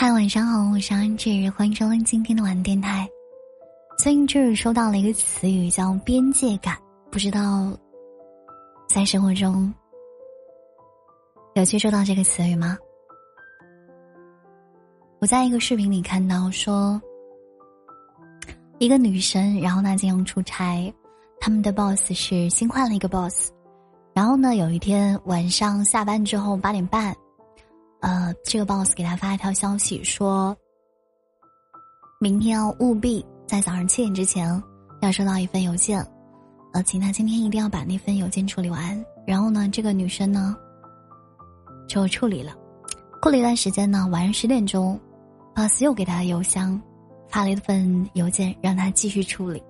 嗨，晚上好，我是安志，欢迎收听今天的晚电台。最近这儿收到了一个词语叫“边界感”，不知道在生活中有接触到这个词语吗？我在一个视频里看到说，一个女生，然后呢经常出差，他们的 boss 是新换了一个 boss，然后呢有一天晚上下班之后八点半。呃，这个 boss 给他发一条消息，说明天要务必在早上七点之前要收到一份邮件，呃，请他今天一定要把那份邮件处理完。然后呢，这个女生呢就处理了。过了一段时间呢，晚上十点钟，boss 又给他的邮箱发了一份邮件，让他继续处理。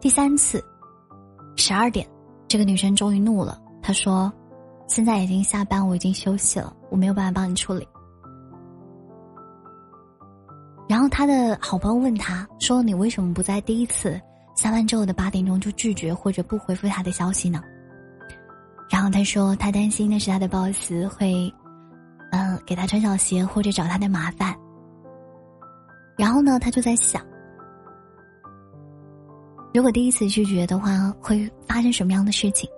第三次，十二点，这个女生终于怒了，她说。现在已经下班，我已经休息了，我没有办法帮你处理。然后他的好朋友问他说：“你为什么不在第一次下班之后的八点钟就拒绝或者不回复他的消息呢？”然后他说：“他担心那是他的 boss 会，嗯，给他穿小鞋或者找他的麻烦。”然后呢，他就在想，如果第一次拒绝的话，会发生什么样的事情？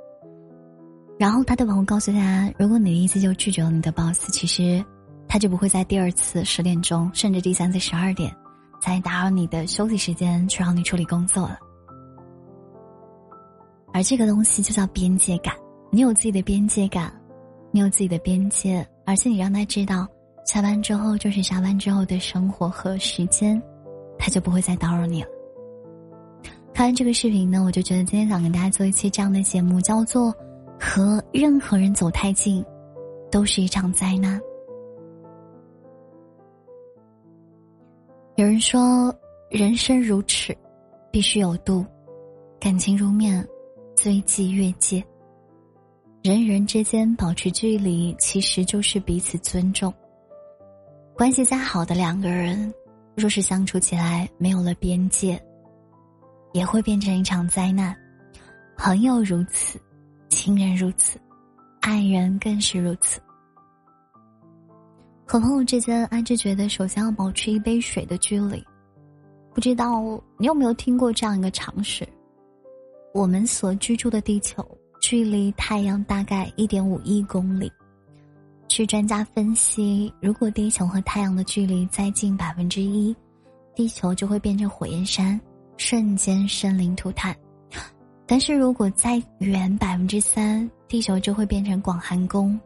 然后他的朋友告诉他：“如果你第一次就拒绝了你的 boss，其实他就不会在第二次十点钟，甚至第三次十二点，再打扰你的休息时间去让你处理工作了。而这个东西就叫边界感。你有自己的边界感，你有自己的边界，而且你让他知道，下班之后就是下班之后的生活和时间，他就不会再打扰你了。看完这个视频呢，我就觉得今天想跟大家做一期这样的节目，叫做。”和任何人走太近，都是一场灾难。有人说，人生如尺，必须有度；感情如面，最忌越界。人与人之间保持距离，其实就是彼此尊重。关系再好的两个人，若是相处起来没有了边界，也会变成一场灾难。朋友如此。亲人如此，爱人更是如此。和朋友之间，安之觉得首先要保持一杯水的距离。不知道你有没有听过这样一个常识：我们所居住的地球距离太阳大概一点五亿公里。据专家分析，如果地球和太阳的距离再近百分之一，地球就会变成火焰山，瞬间生灵涂炭。但是如果再远百分之三，地球就会变成广寒宫，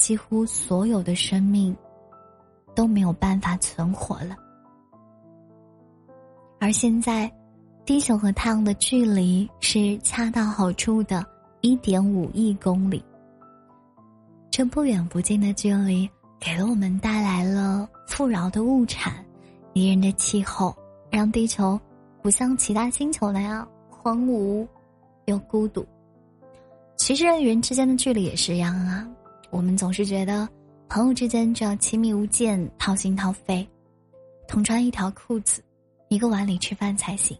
几乎所有的生命都没有办法存活了。而现在，地球和太阳的距离是恰到好处的一点五亿公里。这不远不近的距离，给了我们带来了富饶的物产、宜人的气候，让地球不像其他星球那样荒芜。又孤独。其实人与人之间的距离也是一样啊。我们总是觉得朋友之间就要亲密无间、掏心掏肺，同穿一条裤子、一个碗里吃饭才行。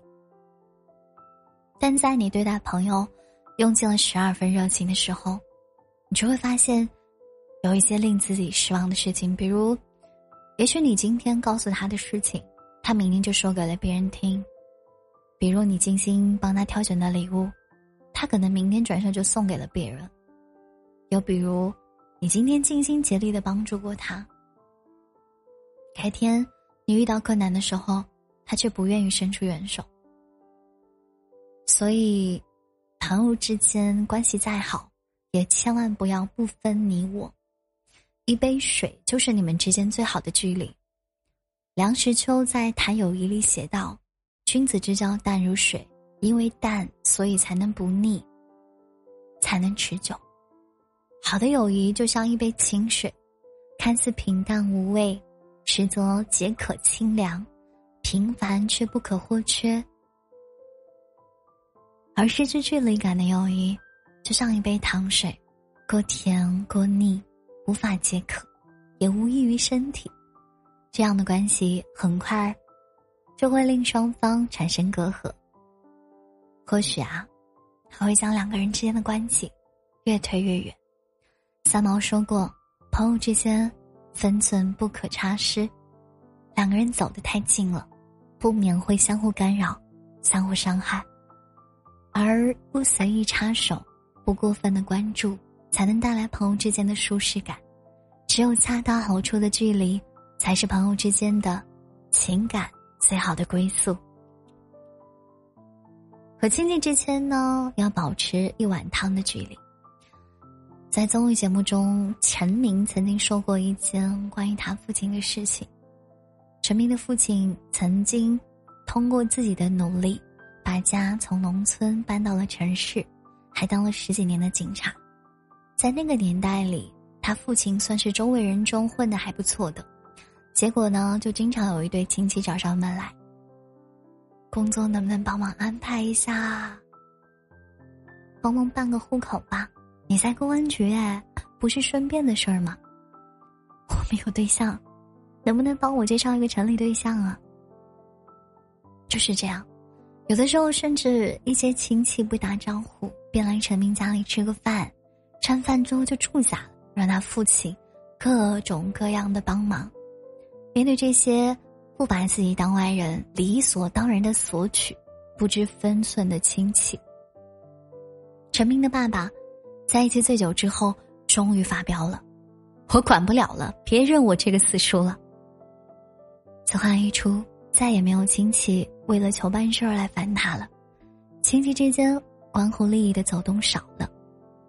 但在你对待朋友用尽了十二分热情的时候，你就会发现有一些令自己失望的事情。比如，也许你今天告诉他的事情，他明天就说给了别人听；比如你精心帮他挑选的礼物。他可能明天转身就送给了别人。又比如，你今天尽心竭力的帮助过他，改天你遇到困难的时候，他却不愿意伸出援手。所以，朋友之间关系再好，也千万不要不分你我。一杯水就是你们之间最好的距离。梁实秋在《谈友谊》里写道：“君子之交淡如水。”因为淡，所以才能不腻，才能持久。好的友谊就像一杯清水，看似平淡无味，实则解渴清凉，平凡却不可或缺。而失去距离感的友谊，就像一杯糖水，过甜过腻，无法解渴，也无益于身体。这样的关系很快就会令双方产生隔阂。或许啊，还会将两个人之间的关系越推越远。三毛说过：“朋友之间，分寸不可差失。两个人走得太近了，不免会相互干扰，相互伤害。而不随意插手，不过分的关注，才能带来朋友之间的舒适感。只有恰到好处的距离，才是朋友之间的情感最好的归宿。和亲戚之间呢，要保持一碗汤的距离。在综艺节目中，陈明曾经说过一件关于他父亲的事情。陈明的父亲曾经通过自己的努力。把家从农村搬到了城市，还当了十几年的警察。在那个年代里，他父亲算是周围人中混的还不错的。结果呢，就经常有一对亲戚找上门来，工作能不能帮忙安排一下？帮忙办个户口吧？你在公安局哎，不是顺便的事儿吗？我没有对象，能不能帮我介绍一个城里对象啊？就是这样。有的时候，甚至一些亲戚不打招呼便来陈明家里吃个饭，吃完饭之后就住下了，让他父亲各种各样的帮忙。面对这些不把自己当外人、理所当然的索取、不知分寸的亲戚，陈明的爸爸在一次醉酒之后，终于发飙了：“我管不了了，别认我这个死叔了。”此话一出。再也没有亲戚为了求办事儿来烦他了，亲戚之间关乎利益的走动少了，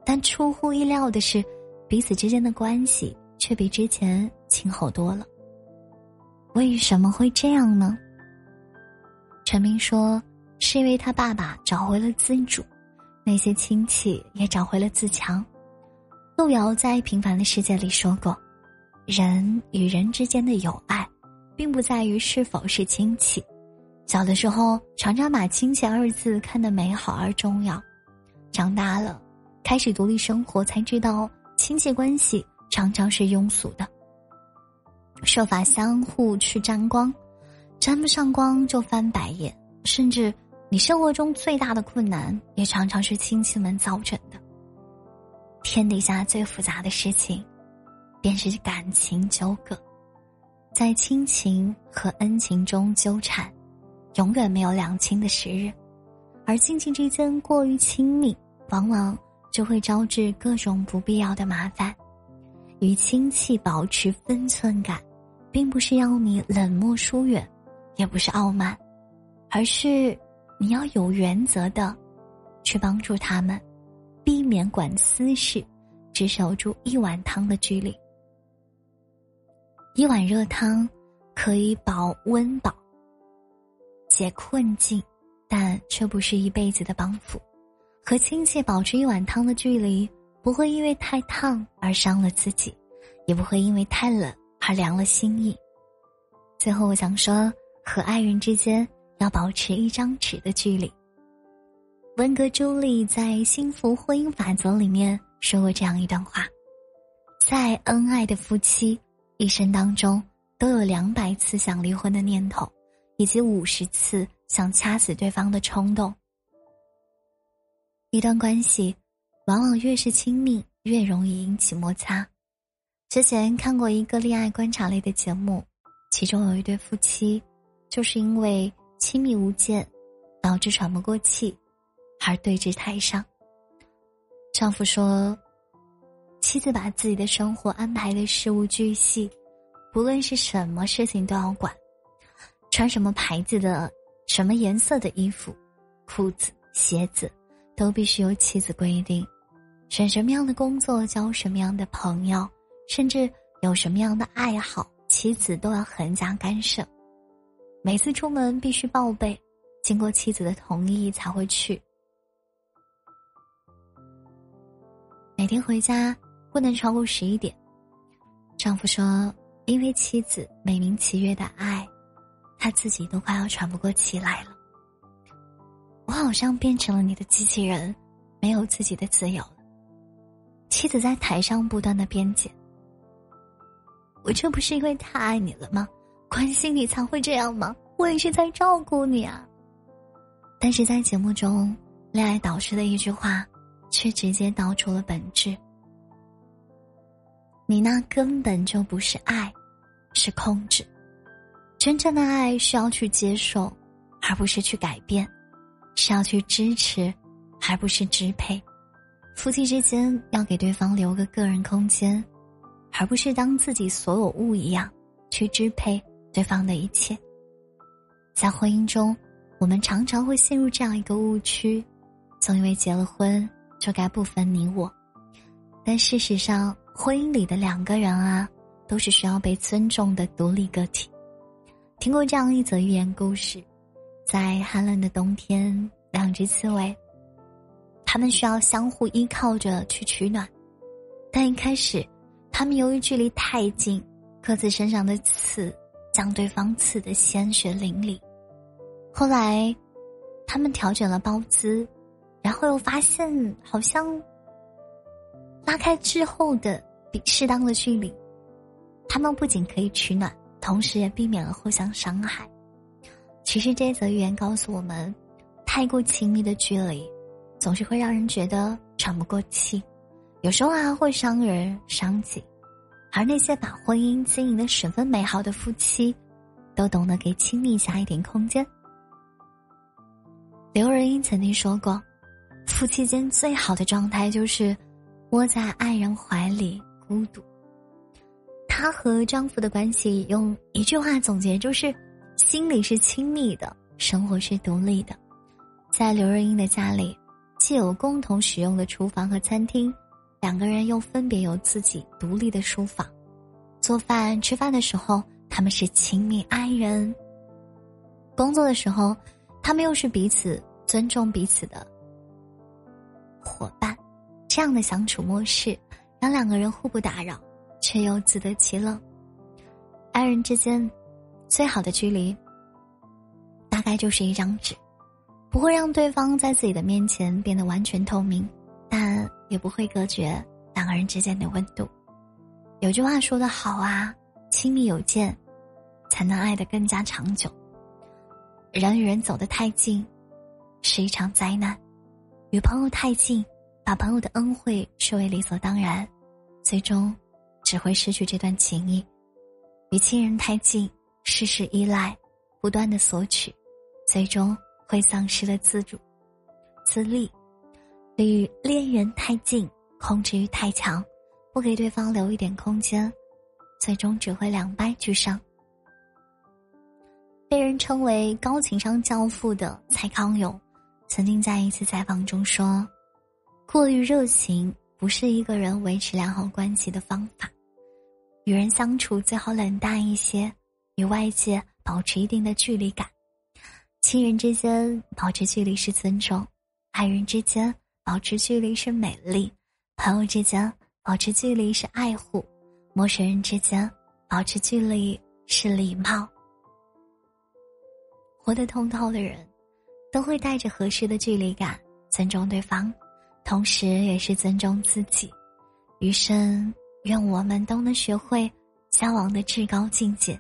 但出乎意料的是，彼此之间的关系却比之前亲厚多了。为什么会这样呢？陈明说，是因为他爸爸找回了自主，那些亲戚也找回了自强。路遥在《平凡的世界》里说过，人与人之间的友爱。并不在于是否是亲戚，小的时候常常把“亲戚”二字看得美好而重要，长大了，开始独立生活，才知道亲戚关系常常是庸俗的，设法相互去沾光，沾不上光就翻白眼，甚至你生活中最大的困难也常常是亲戚们造成的。天底下最复杂的事情，便是感情纠葛。在亲情和恩情中纠缠，永远没有两清的时日；而亲情之间过于亲密，往往就会招致各种不必要的麻烦。与亲戚保持分寸感，并不是要你冷漠疏远，也不是傲慢，而是你要有原则的去帮助他们，避免管私事，只守住一碗汤的距离。一碗热汤可以保温饱、解困境，但却不是一辈子的帮扶。和亲戚保持一碗汤的距离，不会因为太烫而伤了自己，也不会因为太冷而凉了心意。最后，我想说，和爱人之间要保持一张纸的距离。温格朱莉在《幸福婚姻法则》里面说过这样一段话：再恩爱的夫妻。一生当中都有两百次想离婚的念头，以及五十次想掐死对方的冲动。一段关系，往往越是亲密，越容易引起摩擦。之前看过一个恋爱观察类的节目，其中有一对夫妻，就是因为亲密无间，导致喘不过气，而对峙台上。丈夫说。妻子把自己的生活安排的事无巨细，不论是什么事情都要管，穿什么牌子的、什么颜色的衣服、裤子、鞋子，都必须由妻子规定。选什么样的工作、交什么样的朋友，甚至有什么样的爱好，妻子都要横加干涉。每次出门必须报备，经过妻子的同意才会去。每天回家。不能超过十一点。丈夫说：“因为妻子美名其曰的爱，他自己都快要喘不过气来了。我好像变成了你的机器人，没有自己的自由了。”妻子在台上不断的辩解：“我这不是因为太爱你了吗？关心你才会这样吗？我也是在照顾你啊。”但是在节目中，恋爱导师的一句话，却直接道出了本质。你那根本就不是爱，是控制。真正的爱是要去接受，而不是去改变；是要去支持，而不是支配。夫妻之间要给对方留个个人空间，而不是当自己所有物一样去支配对方的一切。在婚姻中，我们常常会陷入这样一个误区：总以为结了婚就该不分你我。但事实上，婚姻里的两个人啊，都是需要被尊重的独立个体。听过这样一则寓言故事：在寒冷的冬天，两只刺猬。他们需要相互依靠着去取暖，但一开始，他们由于距离太近，各自身上的刺将对方刺得鲜血淋漓。后来，他们调整了包姿，然后又发现好像拉开之后的比适当的距离，他们不仅可以取暖，同时也避免了互相伤害。其实这则寓言告诉我们，太过亲密的距离。总是会让人觉得喘不过气，有时候还会伤人伤己。而那些把婚姻经营的十分美好的夫妻，都懂得给亲密下一点空间。刘仁英曾经说过：“夫妻间最好的状态就是窝在爱人怀里孤独。”她和丈夫的关系用一句话总结，就是：心里是亲密的，生活是独立的。在刘仁英的家里。既有共同使用的厨房和餐厅，两个人又分别有自己独立的书房。做饭、吃饭的时候，他们是亲密爱人；工作的时候，他们又是彼此尊重彼此的伙伴。这样的相处模式，让两个人互不打扰，却又自得其乐。爱人之间最好的距离，大概就是一张纸。不会让对方在自己的面前变得完全透明，但也不会隔绝两个人之间的温度。有句话说得好啊，亲密有间，才能爱得更加长久。人与人走得太近，是一场灾难；与朋友太近，把朋友的恩惠视为理所当然，最终只会失去这段情谊。与亲人太近，事事依赖，不断的索取，最终。会丧失了自主、自立，与恋人太近，控制欲太强，不给对方留一点空间，最终只会两败俱伤。被人称为高情商教父的蔡康永，曾经在一次采访中说：“过于热情不是一个人维持良好关系的方法，与人相处最好冷淡一些，与外界保持一定的距离感。”亲人之间保持距离是尊重，爱人之间保持距离是美丽，朋友之间保持距离是爱护，陌生人之间保持距离是礼貌。活得通透的人，都会带着合适的距离感，尊重对方，同时也是尊重自己。余生，愿我们都能学会交往的至高境界：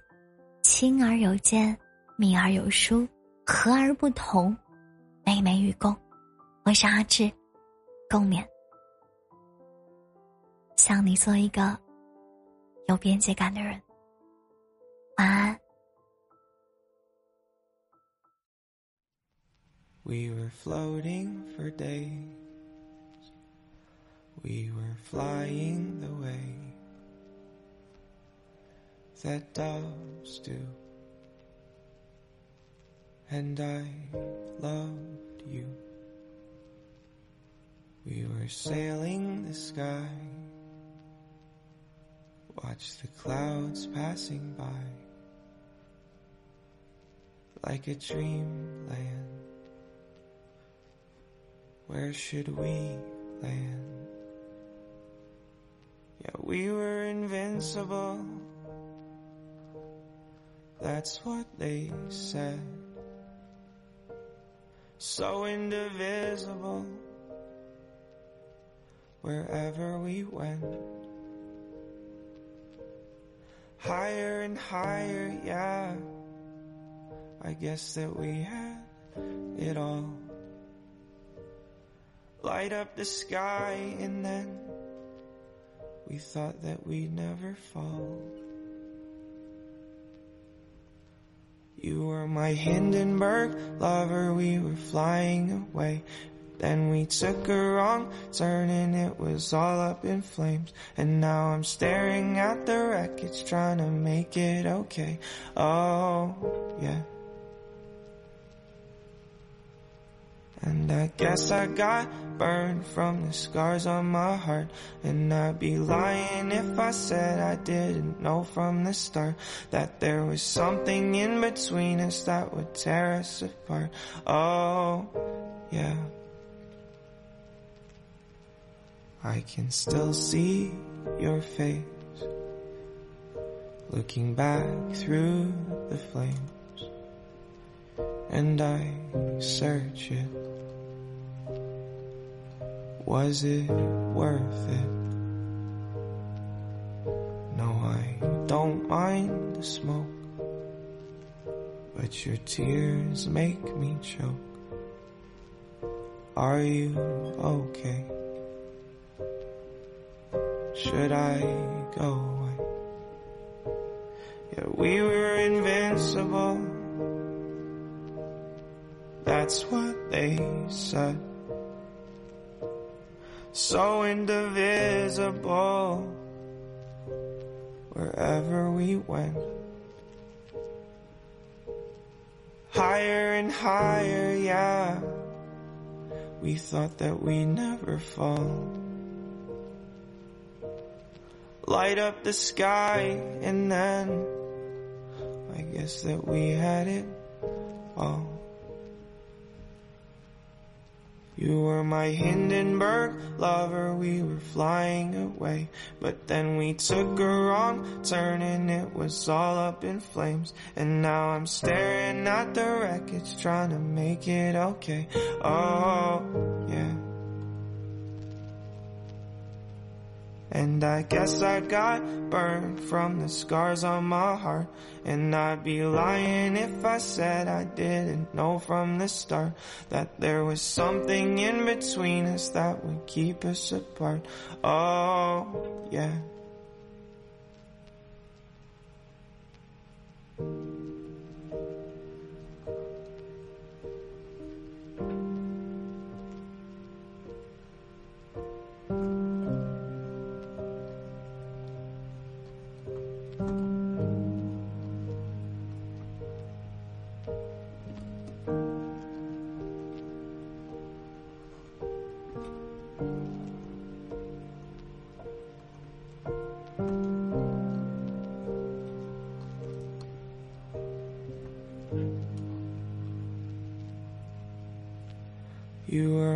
亲而有间，密而有疏。和而不同，美美与共。我是阿志，共勉。向你做一个有边界感的人。晚安。We were floating for days. We were flying the way that doves do. and I loved you. We were sailing the sky, watch the clouds passing by, like a dreamland. Where should we land? Yeah, we were invincible. That's what they said so indivisible. Wherever we went, higher and higher, yeah. I guess that we had it all. Light up the sky and then We thought that we'd never fall. You were my Hindenburg lover, we were flying away. Then we took a wrong turn and it was all up in flames. And now I'm staring at the wreckage trying to make it okay. Oh, yeah. And I guess I got burned from the scars on my heart. And I'd be lying if I said I didn't know from the start that there was something in between us that would tear us apart. Oh, yeah. I can still see your face looking back through the flames, and I search it. Was it worth it? No, I don't mind the smoke, but your tears make me choke. Are you okay? Should I go away? Yeah, we were invincible. That's what they said. So indivisible. Wherever we went. Higher and higher, yeah. We thought that we'd never fall light up the sky and then I guess that we had it all. You were my Hindenburg lover, we were flying away. But then we took a wrong turn and it was all up in flames. And now I'm staring at the wreckage trying to make it okay. Oh, And I guess I got burned from the scars on my heart. And I'd be lying if I said I didn't know from the start that there was something in between us that would keep us apart. Oh, yeah.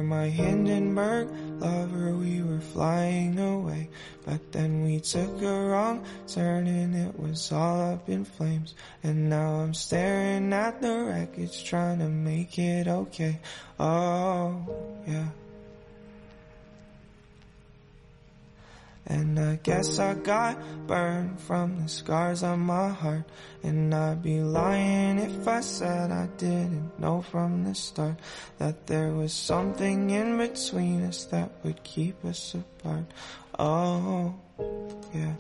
Were my Hindenburg lover, we were flying away. But then we took a wrong turn and it was all up in flames. And now I'm staring at the wreckage trying to make it okay. Oh, yeah. And I guess I got burned from the scars on my heart. And I'd be lying if I said I didn't know from the start that there was something in between us that would keep us apart. Oh, yeah.